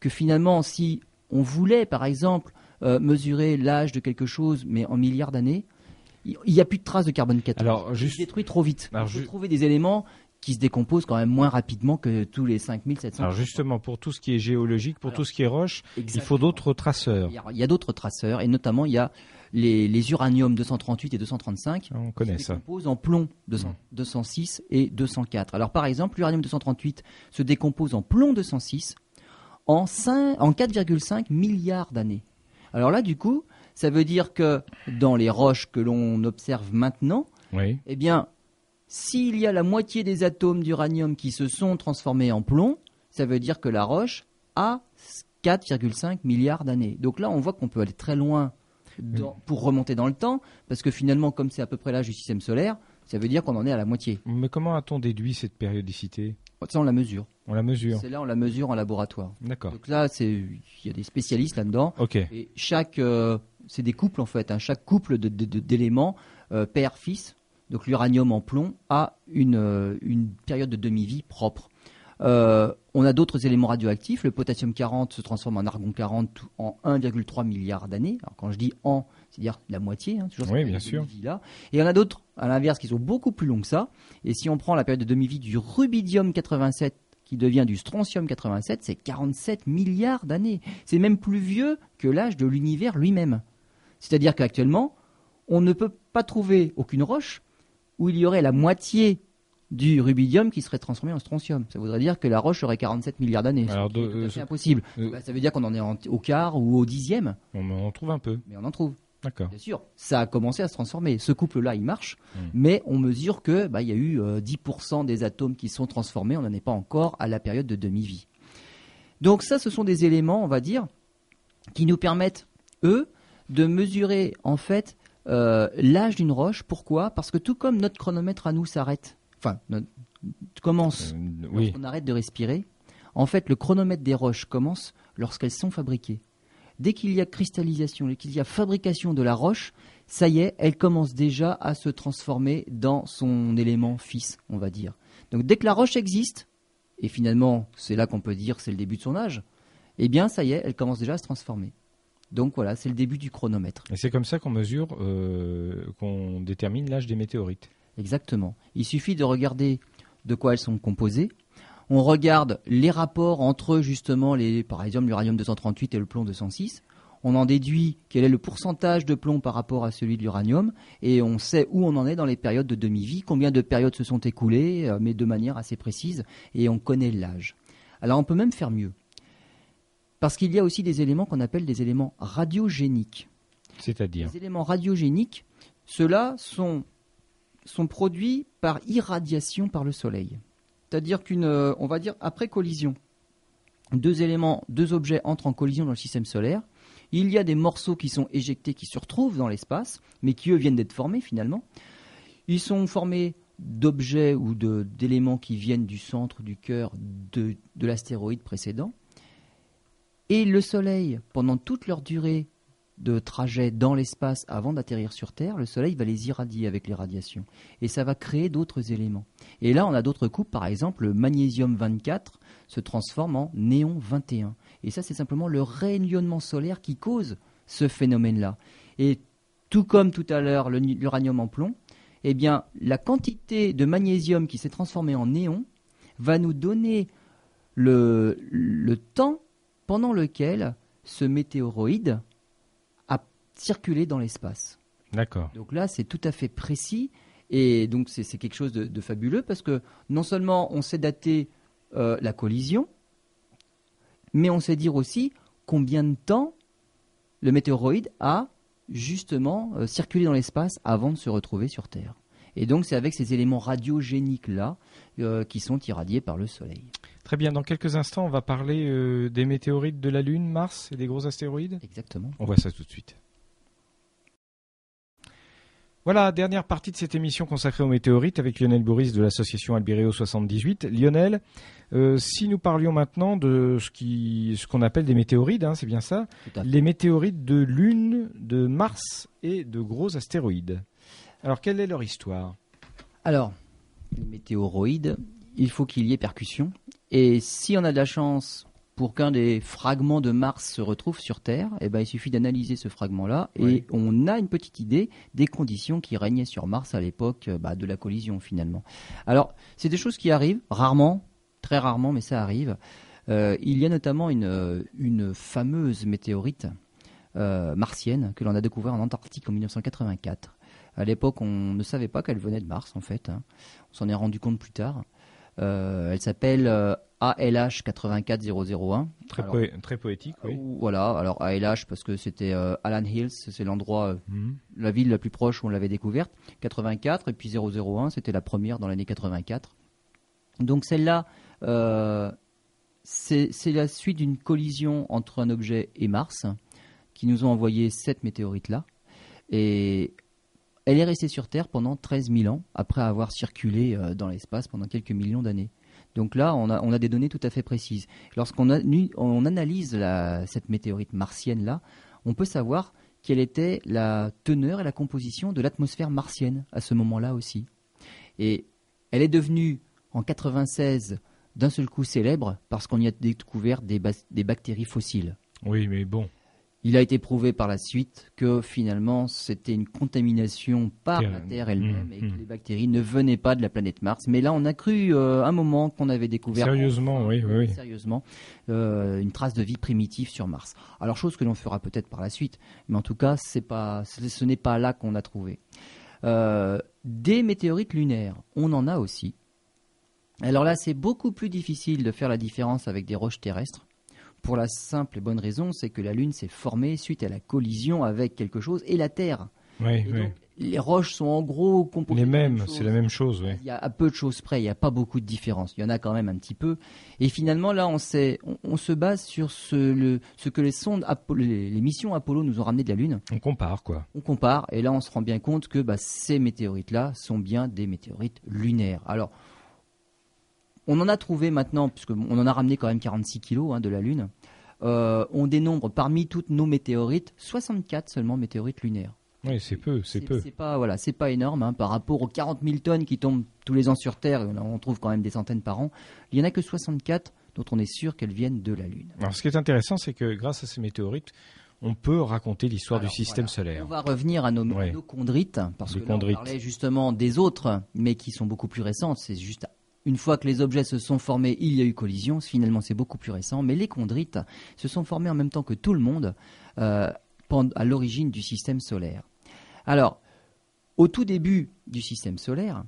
que finalement si on voulait par exemple euh, mesurer l'âge de quelque chose mais en milliards d'années, il n'y a plus de traces de carbone 14. Alors, juste... Il se détruit trop vite. Alors, il faut trouver des éléments qui se décompose quand même moins rapidement que tous les 5700. Alors justement, pour tout ce qui est géologique, pour tout ce qui est roche, il faut d'autres traceurs. Il y a, d'autres traceurs, et notamment il y a les, les, uraniums 238 et 235 On connaît qui se décomposent en plomb 206 mm. et 204. Alors par exemple, l'uranium 238 se décompose en plomb 206 en, en 4,5 milliards d'années. Alors là, du coup, ça veut dire que dans les roches que l'on observe maintenant, oui. eh bien, s'il y a la moitié des atomes d'uranium qui se sont transformés en plomb, ça veut dire que la roche a 4,5 milliards d'années. Donc là, on voit qu'on peut aller très loin pour remonter dans le temps, parce que finalement, comme c'est à peu près l'âge du système solaire, ça veut dire qu'on en est à la moitié. Mais comment a-t-on déduit cette périodicité? Ça, on la mesure. On la mesure. C'est là, on la mesure en laboratoire. D'accord. Donc là, il y a des spécialistes là-dedans. Ok. Et chaque, euh, c'est des couples en fait. Hein. chaque couple d'éléments, euh, père-fils, donc l'uranium en plomb a une, euh, une période de demi-vie propre. On a d'autres éléments radioactifs. Le potassium 40 se transforme en argon 40 en 1,3 milliard d'années. Alors quand je dis en, c'est-à-dire la moitié, hein, toujours oui, bien sûr. là. Et on a d'autres, à l'inverse, qui sont beaucoup plus longs que ça. Et si on prend la période de demi-vie du rubidium 87 qui devient du strontium 87, c'est 47 milliards d'années. C'est même plus vieux que l'âge de l'univers lui-même. C'est-à-dire qu'actuellement, on ne peut pas trouver aucune roche où il y aurait la moitié du rubidium qui serait transformé en strontium. Ça voudrait dire que la roche aurait 47 milliards d'années. C'est impossible. Euh, bah, ça veut dire qu'on en est au quart ou au dixième. On en trouve un peu. Mais on en trouve. D'accord. Bien sûr, ça a commencé à se transformer. Ce couple-là, il marche, hmm. mais on mesure que bah, il y a eu 10% euh, des atomes qui sont transformés. On n'en est pas encore à la période de demi-vie. Donc ça, ce sont des éléments, on va dire, qui nous permettent, eux, de mesurer en fait euh, l'âge d'une roche. Pourquoi? Parce que tout comme notre chronomètre à nous s'arrête, enfin commence euh, on arrête de respirer, en fait le chronomètre des roches commence lorsqu'elles sont fabriquées. Dès qu'il y a cristallisation, dès qu'il y a fabrication de la roche, ça y est, elle commence déjà à se transformer dans son élément fils, on va dire. Donc dès que la roche existe, et finalement c'est là qu'on peut dire c'est le début de son âge, eh bien ça y est, elle commence déjà à se transformer. Donc voilà, c'est le début du chronomètre. Et c'est comme ça qu'on mesure, euh, qu'on détermine l'âge des météorites. Exactement. Il suffit de regarder de quoi elles sont composées. On regarde les rapports entre justement les, par exemple l'uranium 238 et le plomb 206. On en déduit quel est le pourcentage de plomb par rapport à celui de l'uranium et on sait où on en est dans les périodes de demi-vie, combien de périodes se sont écoulées, euh, mais de manière assez précise et on connaît l'âge. Alors on peut même faire mieux Parce qu'il y a aussi des éléments qu'on appelle des éléments radiogéniques. C'est-à-dire Les éléments radiogéniques, ceux-là sont, sont produits par irradiation par le Soleil. C'est-à-dire qu'une, euh, on va dire après collision, deux éléments, deux objets entrent en collision dans le système solaire. Il y a des morceaux qui sont éjectés, qui se retrouvent dans l'espace, mais qui eux viennent d'être formés finalement. Ils sont formés d'objets ou d'éléments qui viennent du centre, du cœur de, de l'astéroïde précédent. Et le Soleil, pendant toute leur durée de trajet dans l'espace avant d'atterrir sur Terre, le Soleil va les irradier avec les radiations. Et ça va créer d'autres éléments. Et là, on a d'autres coupes. Par exemple, le magnésium 24 se transforme en néon 21. Et ça, c'est simplement le rayonnement solaire qui cause ce phénomène-là. Et tout comme tout à l'heure l'uranium en plomb, eh bien, la quantité de magnésium qui s'est transformé en néon va nous donner le temps pendant lequel ce météoroïde a circulé dans l'espace. D'accord. Donc là, c'est tout à fait précis. Et donc, c'est quelque chose de, de fabuleux parce que non seulement on sait dater euh, la collision, mais on sait dire aussi combien de temps le météoroïde a justement euh, circulé dans l'espace avant de se retrouver sur Terre. Et donc, c'est avec ces éléments radiogéniques-là euh, qui sont irradiés par le Soleil. Très bien. Dans quelques instants, on va parler des météorites de la Lune, Mars et des gros astéroïdes? Exactement. On voit ça tout de suite. Voilà, dernière partie de cette émission consacrée aux météorites avec Lionel Boris de l'association Albireo 78. Lionel, euh, si nous parlions maintenant de ce qui, ce qu'on appelle des météorites, hein, c'est bien ça, les météorites de Lune, de Mars et de gros astéroïdes. Alors, quelle est leur histoire? Alors, les météoroïdes, il faut qu'il y ait percussion. Et si on a de la chance pour qu'un des fragments de Mars se retrouve sur Terre, eh ben, il suffit d'analyser ce fragment-là et Oui. on a une petite idée des conditions qui régnaient sur Mars à l'époque euh, bah, de la collision finalement. Alors, c'est des choses qui arrivent rarement, très rarement, mais ça arrive. Euh, il y a notamment une, euh, une fameuse météorite euh, martienne que l'on a découvert en Antarctique en 1984. À l'époque, on ne savait pas qu'elle venait de Mars, en fait. hein. On s'en est rendu compte plus tard. Euh, elle s'appelle ALH 84001. très, Alors, poé- très poétique, oui. ou- Voilà, alors ALH parce que c'était euh, Alan Hills, c'est l'endroit, euh, Mhm. la ville la plus proche où on l'avait découverte. 84 et puis 001, c'était la première dans l'année 84. Donc celle-là, euh, c'est la suite d'une collision entre un objet et Mars qui nous ont envoyé cette météorite-là. Et elle est restée sur Terre pendant 13 000 ans après avoir circulé dans l'espace pendant quelques millions d'années. Donc là, on a, des données tout à fait précises. Lorsqu'on analyse cette météorite martienne-là, on peut savoir quelle était la teneur et la composition de l'atmosphère martienne à ce moment-là aussi. Et elle est devenue en 96 d'un seul coup célèbre parce qu'on y a découvert des bactéries fossiles. Oui, mais bon. Il a été prouvé par la suite que finalement c'était une contamination par Terre- la Terre elle-même Mmh, et que mmh. les bactéries ne venaient pas de la planète Mars. Mais là, on a cru euh, un moment qu'on avait découvert Sérieusement, oui, oui, oui. sérieusement euh, une trace de vie primitive sur Mars. Alors chose que l'on fera peut-être par la suite, mais en tout cas, c'est pas, ce ce n'est pas là qu'on a trouvé. Euh, des météorites lunaires, on en a aussi. Alors là, c'est beaucoup plus difficile de faire la différence avec des roches terrestres. Pour la simple et bonne raison, c'est que la Lune s'est formée suite à la collision avec quelque chose et la Terre. Oui, Et oui. donc, les roches sont en gros composées Les mêmes, c'est la même chose, oui. Il y a à peu de choses près, il n'y a pas beaucoup de différence. Il y en a quand même un petit peu. Et finalement, là, on, sait, on, on se base sur ce, le, ce que les sondes, Apollo- les, les missions Apollo nous ont ramené de la Lune. On compare, quoi. On compare, et là, on se rend bien compte que bah, ces météorites-là sont bien des météorites lunaires. Alors, on en a trouvé maintenant, puisqu'on en a ramené quand même 46 kilos hein, de la Lune. Euh, on dénombre parmi toutes nos météorites 64 seulement météorites lunaires. Oui, c'est peu, c'est peu. C'est pas voilà, c'est pas énorme hein, par rapport aux 40 000 tonnes qui tombent tous les ans sur Terre. et On, en- trouve quand même des centaines par an. Il y en a que 64 dont on est sûr qu'elles viennent de la Lune. Alors, ce qui est intéressant, c'est que grâce à ces météorites, on peut raconter l'histoire du système voilà. solaire. On va revenir à nos, Ouais. nos chondrites parce Les que là, on parlait justement des autres, mais qui sont beaucoup plus récentes. C'est juste une fois que les objets se sont formés, il y a eu collision. Finalement, c'est beaucoup plus récent. Mais les chondrites se sont formés en même temps que tout le monde euh, à l'origine du système solaire. Alors, au tout début du système solaire,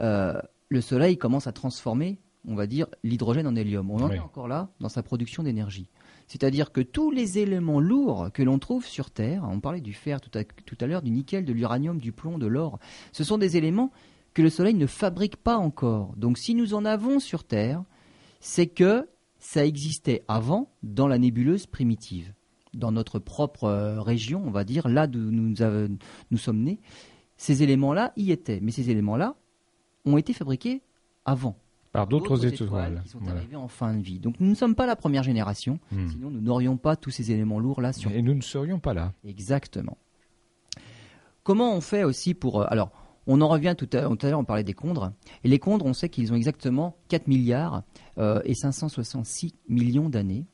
euh, le Soleil commence à transformer, on va dire, l'hydrogène en hélium. On en Oui. est encore là dans sa production d'énergie. C'est-à-dire que tous les éléments lourds que l'on trouve sur Terre, on parlait du fer tout à, tout à l'heure, du nickel, de l'uranium, du plomb, de l'or, ce sont des éléments que le Soleil ne fabrique pas encore. Donc si nous en avons sur Terre, c'est que ça existait avant dans la nébuleuse primitive, dans notre propre euh, région, on va dire, là où nous, nous sommes nés. Ces éléments-là y étaient, mais ces éléments-là ont été fabriqués avant. Par d'autres étoiles, qui sont arrivées en fin de vie. Donc nous ne sommes pas la première génération, hmm. sinon nous n'aurions pas tous ces éléments lourds là sur. Et nous ne serions pas là. Exactement. Comment on fait aussi pour euh, alors on en revient tout à, l'heure, on parlait des condres. Et les condres, on sait qu'ils ont exactement 4 milliards euh, et 566 millions d'années,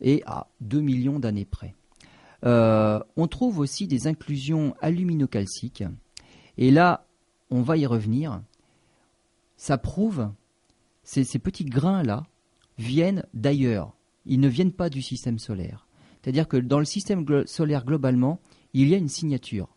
et à 2 millions d'années près. Euh, on trouve aussi des inclusions aluminocalciques. Et là, on va y revenir. Ça prouve, ces, ces petits grains-là viennent d'ailleurs. Ils ne viennent pas du système solaire. C'est-à-dire que dans le système solaire globalement, il y a une signature.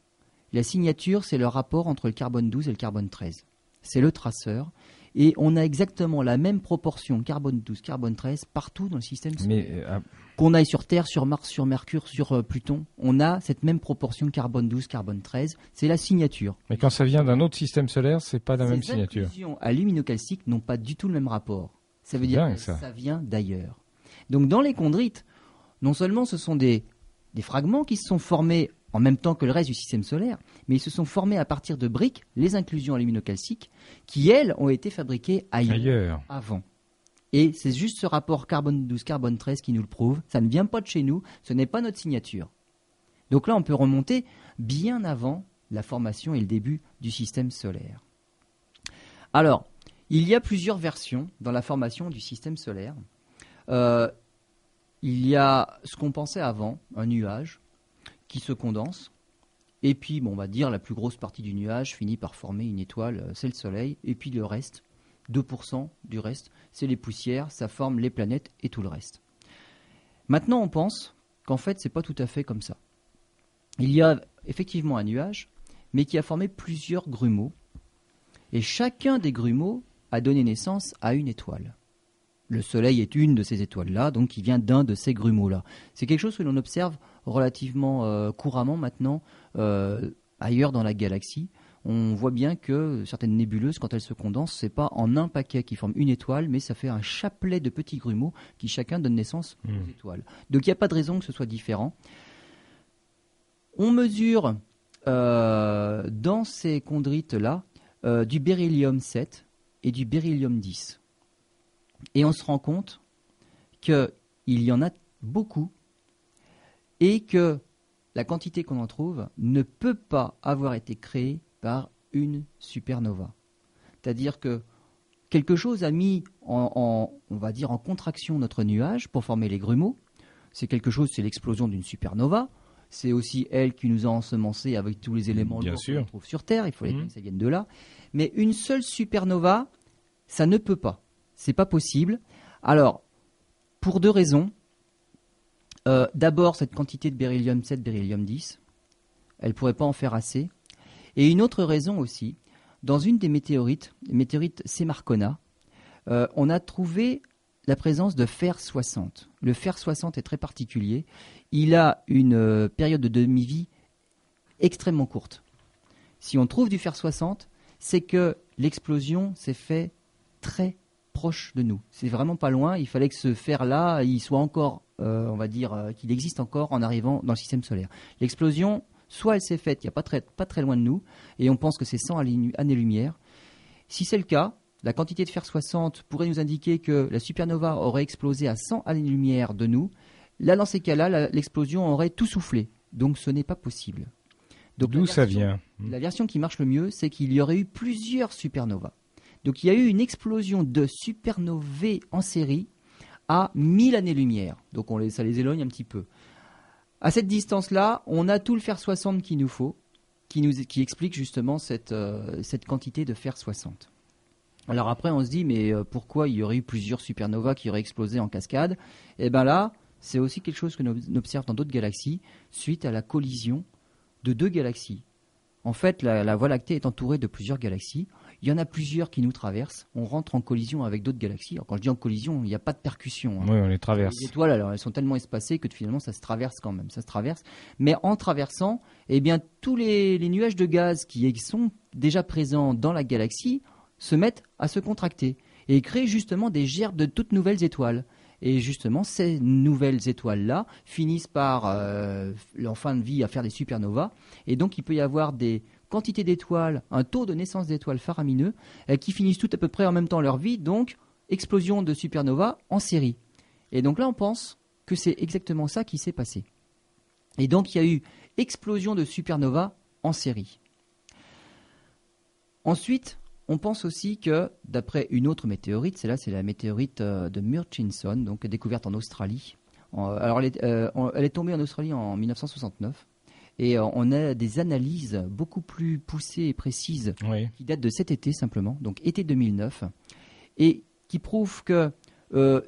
La signature, c'est le rapport entre le carbone 12 et le carbone 13. C'est le traceur. Et on a exactement la même proportion carbone 12, carbone 13 partout dans le système solaire. Euh, Qu'on aille sur Terre, sur Mars, sur Mercure, sur euh, Pluton, on a cette même proportion carbone 12, carbone 13. C'est la signature. Mais quand ça vient d'un autre système solaire, c'est pas la même signature. Les aluminocalciques n'ont pas du tout le même rapport. Ça veut dire que ça. ça vient d'ailleurs. Donc dans les chondrites, non seulement ce sont des, des fragments qui se sont formés en même temps que le reste du système solaire, mais ils se sont formés à partir de briques, les inclusions aluminocalciques, qui, elles, ont été fabriquées ailleurs, avant. Et c'est juste ce rapport carbone 12, carbone 13 qui nous le prouve. Ça ne vient pas de chez nous, ce n'est pas notre signature. Donc là, on peut remonter bien avant la formation et le début du système solaire. Alors, il y a plusieurs versions dans la formation du système solaire. Euh, il y a ce qu'on pensait avant, un nuage, qui se condense. Et puis, on va dire, la plus grosse partie du nuage finit par former une étoile, euh, c'est le Soleil. Et puis le reste, 2% du reste, c'est les poussières, ça forme les planètes et tout le reste. Maintenant, on pense qu'en fait, c'est pas tout à fait comme ça. Il y a effectivement un nuage, mais qui a formé plusieurs grumeaux. Et chacun des grumeaux a donné naissance à une étoile. Le Soleil est une de ces étoiles-là, donc qui vient d'un de ces grumeaux-là. C'est quelque chose que l'on observe relativement euh, couramment maintenant euh, ailleurs dans la galaxie. On voit bien que certaines nébuleuses, quand elles se condensent, c'est pas en un paquet qui forme une étoile, mais ça fait un chapelet de petits grumeaux qui chacun donne naissance aux mmh. étoiles. Donc il n'y a pas de raison que ce soit différent. On mesure euh, dans ces chondrites-là du beryllium 7 et du beryllium 10. Et on se rend compte qu'il y en a beaucoup et que la quantité qu'on en trouve ne peut pas avoir été créée par une supernova. C'est-à-dire que quelque chose a mis en, on va dire, en contraction notre nuage pour former les grumeaux. C'est quelque chose, c'est l'explosion d'une supernova. C'est aussi elle qui nous a ensemencés avec tous les éléments qu'on trouve sur Terre. Il faut mmh. que ça vienne de là. Mais une seule supernova, ça ne peut pas. C'est pas possible. Alors, pour deux raisons. Euh, d'abord, cette quantité de beryllium 7, beryllium 10, elle ne pourrait pas en faire assez. Et une autre raison aussi, dans une des météorites, météorite Semarcona, euh, on a trouvé la présence de fer 60. Le fer 60 est très particulier. Il a une euh, période de demi-vie extrêmement courte. Si on trouve du fer 60, c'est que l'explosion s'est faite très proche de nous. C'est vraiment pas loin. Il fallait que ce fer-là, il soit encore, euh, on va dire, euh, qu'il existe encore en arrivant dans le système solaire. L'explosion, soit elle s'est faite il n'y a pas très, pas très loin de nous, et on pense que c'est 100 années-lumière. Si c'est le cas, la quantité de fer 60 pourrait nous indiquer que la supernova aurait explosé à 100 années-lumière de nous. Là, dans ces cas-là, l'explosion aurait tout soufflé. Donc ce n'est pas possible. D'où ça vient? La version qui marche le mieux, c'est qu'il y aurait eu plusieurs supernovas. Donc il y a eu une explosion de supernovae en série à 1000 années-lumière. Donc on ça les éloigne un petit peu. À cette distance-là, on a tout le fer 60 qu'il nous faut, qui, nous, explique justement cette, euh, cette quantité de fer 60. Alors après, on se dit, mais euh, pourquoi il y aurait eu plusieurs supernovas qui auraient explosé en cascade? Eh bien là, c'est aussi quelque chose que l'on observe dans d'autres galaxies, suite à la collision de deux galaxies. En fait, la Voie lactée est entourée de plusieurs galaxies. Il y en a plusieurs qui nous traversent. On rentre en collision avec d'autres galaxies. Alors, quand je dis en collision, il n'y a pas de percussion. hein. Oui, on les traverse. Les étoiles, alors, elles sont tellement espacées que finalement, ça se traverse quand même. Ça se traverse. Mais en traversant, eh bien, tous les, les nuages de gaz qui sont déjà présents dans la galaxie se mettent à se contracter et créent justement des gerbes de toutes nouvelles étoiles. Et justement, ces nouvelles étoiles-là finissent par, euh, en fin de vie, à faire des supernovas. Et donc, il peut y avoir des quantités d'étoiles, un taux de naissance d'étoiles faramineux, euh, qui finissent toutes à peu près en même temps leur vie. Donc, explosion de supernovas en série. Et donc là, on pense que c'est exactement ça qui s'est passé. Et donc, il y a eu explosion de supernovas en série. Ensuite, on pense aussi que, d'après une autre météorite, c'est là, c'est la météorite euh, de Murchison, donc découverte en Australie. Alors, elle est, euh, elle est tombée en Australie en 1969. Et euh, on a des analyses beaucoup plus poussées et précises Oui. qui datent de cet été simplement, donc été 2009, et qui prouvent que euh,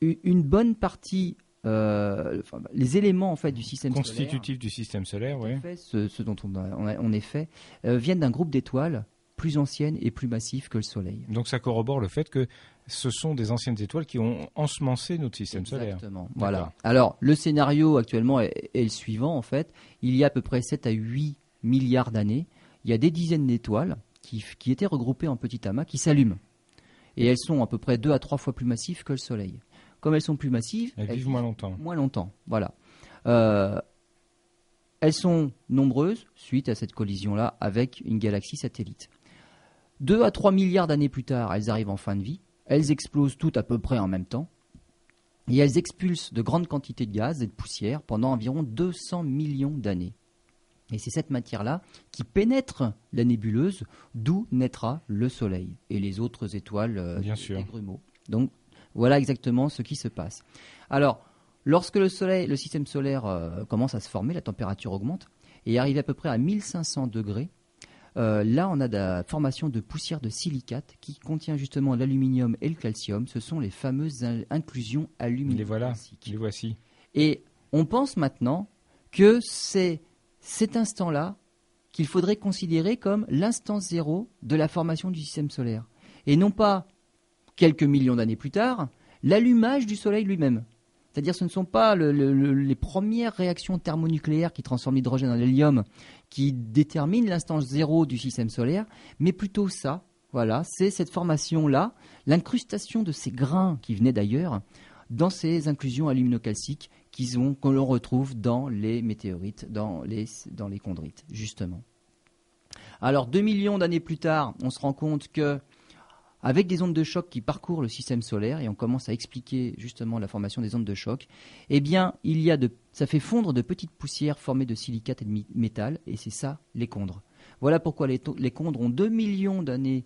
une bonne partie, euh, enfin, les éléments en fait du système solaire, Constitutif du système solaire, oui. fait, ce, ce dont on, a- on est fait, euh, viennent d'un groupe d'étoiles plus anciennes et plus massives que le Soleil. Donc ça corrobore le fait que ce sont des anciennes étoiles qui ont ensemencé notre système solaire. Exactement. Voilà. Alors, le scénario actuellement est, est le suivant, en fait. Il y a à peu près 7 à 8 milliards d'années, il y a des dizaines d'étoiles qui, qui étaient regroupées en petits amas qui s'allument. Et elles sont à peu près 2 à 3 fois plus massives que le Soleil. Comme elles sont plus massives, Elles vivent moins longtemps. moins longtemps. Voilà. Euh, elles sont nombreuses suite à cette collision-là avec une galaxie satellite. 2 à 3 milliards d'années plus tard, elles arrivent en fin de vie. Elles explosent toutes à peu près en même temps. Et elles expulsent de grandes quantités de gaz et de poussière pendant environ 200 millions d'années. Et c'est cette matière-là qui pénètre la nébuleuse, d'où naîtra le Soleil et les autres étoiles euh, Bien des- sûr. des grumeaux. Donc voilà exactement ce qui se passe. Alors, lorsque le Soleil, le système solaire euh, commence à se former, la température augmente et arrive à peu près à 1500 degrés. Euh, là, on a de la formation de poussière de silicate qui contient justement l'aluminium et le calcium. Ce sont les fameuses in- inclusions Les voilà, aluminiques. les voici. Et on pense maintenant que c'est cet instant-là qu'il faudrait considérer comme l'instant zéro de la formation du système solaire. Et non pas quelques millions d'années plus tard, l'allumage du Soleil lui-même. C'est-à-dire ce ne sont pas le- le- le- les premières réactions thermonucléaires qui transforment l'hydrogène en hélium qui déterminent l'instant zéro du système solaire, mais plutôt ça, voilà, c'est cette formation-là, l'incrustation de ces grains qui venaient d'ailleurs, dans ces inclusions aluminocalciques qu'ils que l'on retrouve dans les météorites, dans les, dans les chondrites, justement. Alors, 2 millions d'années plus tard, on se rend compte que, avec des ondes de choc qui parcourent le système solaire, et on commence à expliquer justement la formation des ondes de choc, eh bien, il y a de, ça fait fondre de petites poussières formées de silicate et de métal, et c'est ça les chondres. Voilà pourquoi les, les chondres ont 2 millions d'années,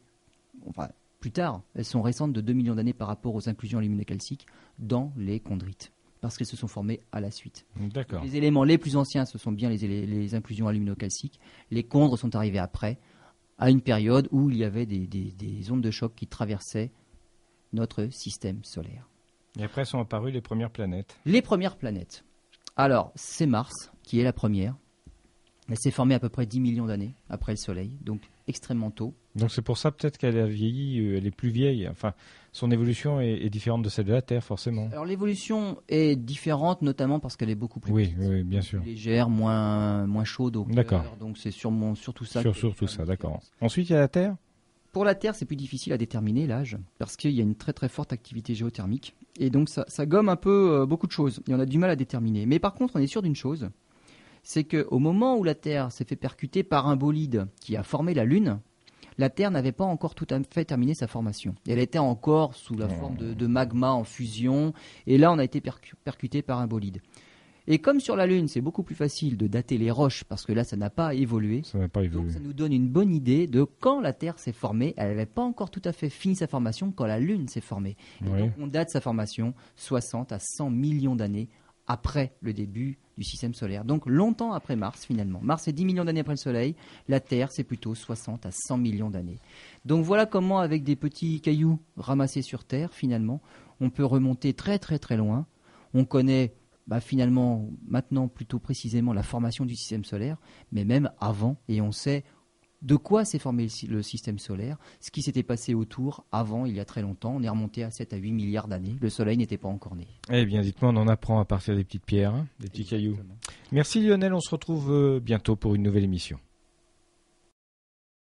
enfin, plus tard, elles sont récentes de 2 millions d'années par rapport aux inclusions aluminocalciques dans les chondrites, parce qu'elles se sont formées à la suite. D'accord. Les éléments les plus anciens, ce sont bien les, élé- les inclusions aluminocalciques. Les chondres sont arrivés après, à une période où il y avait des, des- des ondes de choc qui traversaient notre système solaire. Et après sont apparues les premières planètes. Les premières planètes. Alors, c'est Mars qui est la première. Elle s'est formée à peu près 10 millions d'années après le Soleil, donc extrêmement tôt. Donc c'est pour ça peut-être qu'elle a vieilli, euh, elle est plus vieille. Enfin, son évolution est, est différente de celle de la Terre, forcément. Alors l'évolution est différente, notamment parce qu'elle est beaucoup plus Oui, petite, oui, oui, bien sûr. légère, moins, moins chaude au cœur. D'accord. Donc c'est ça. Sur, qui sur fait tout ça, d'accord. différence. Ensuite, il y a la Terre. Pour la Terre, c'est plus difficile à déterminer l'âge, parce qu'il y a une très très forte activité géothermique. Et donc ça, ça gomme un peu euh, beaucoup de choses, et on a du mal à déterminer. Mais par contre, on est sûr d'une chose, c'est qu'au moment où la Terre s'est fait percuter par un bolide qui a formé la Lune, la Terre n'avait pas encore tout à fait terminé sa formation. Elle était encore sous la forme de, de magma en fusion, et là on a été percu- percuté par un bolide. Et comme sur la Lune, c'est beaucoup plus facile de dater les roches, parce que là ça n'a pas évolué, Ça n'a pas donc évolué. ça nous donne une bonne idée de quand la Terre s'est formée. Elle n'avait pas encore tout à fait fini sa formation quand la Lune s'est formée. Et Oui. donc on date sa formation 60 à 100 millions d'années après le début du système solaire. Donc longtemps après Mars finalement. Mars est 10 millions d'années après le Soleil. La Terre c'est plutôt 60 à 100 millions d'années. Donc voilà comment avec des petits cailloux ramassés sur Terre finalement on peut remonter très très très loin. On connaît bah, finalement maintenant plutôt précisément la formation du système solaire, mais même avant, et on sait de quoi s'est formé le système solaire, ce qui s'était passé autour avant, il y a très longtemps. On est remonté à 7 à 8 milliards d'années. Le Soleil n'était pas encore né. Eh bien, dites-moi, on en apprend à partir des petites pierres, hein, des petits cailloux. Merci Lionel, on se retrouve euh, bientôt pour une nouvelle émission.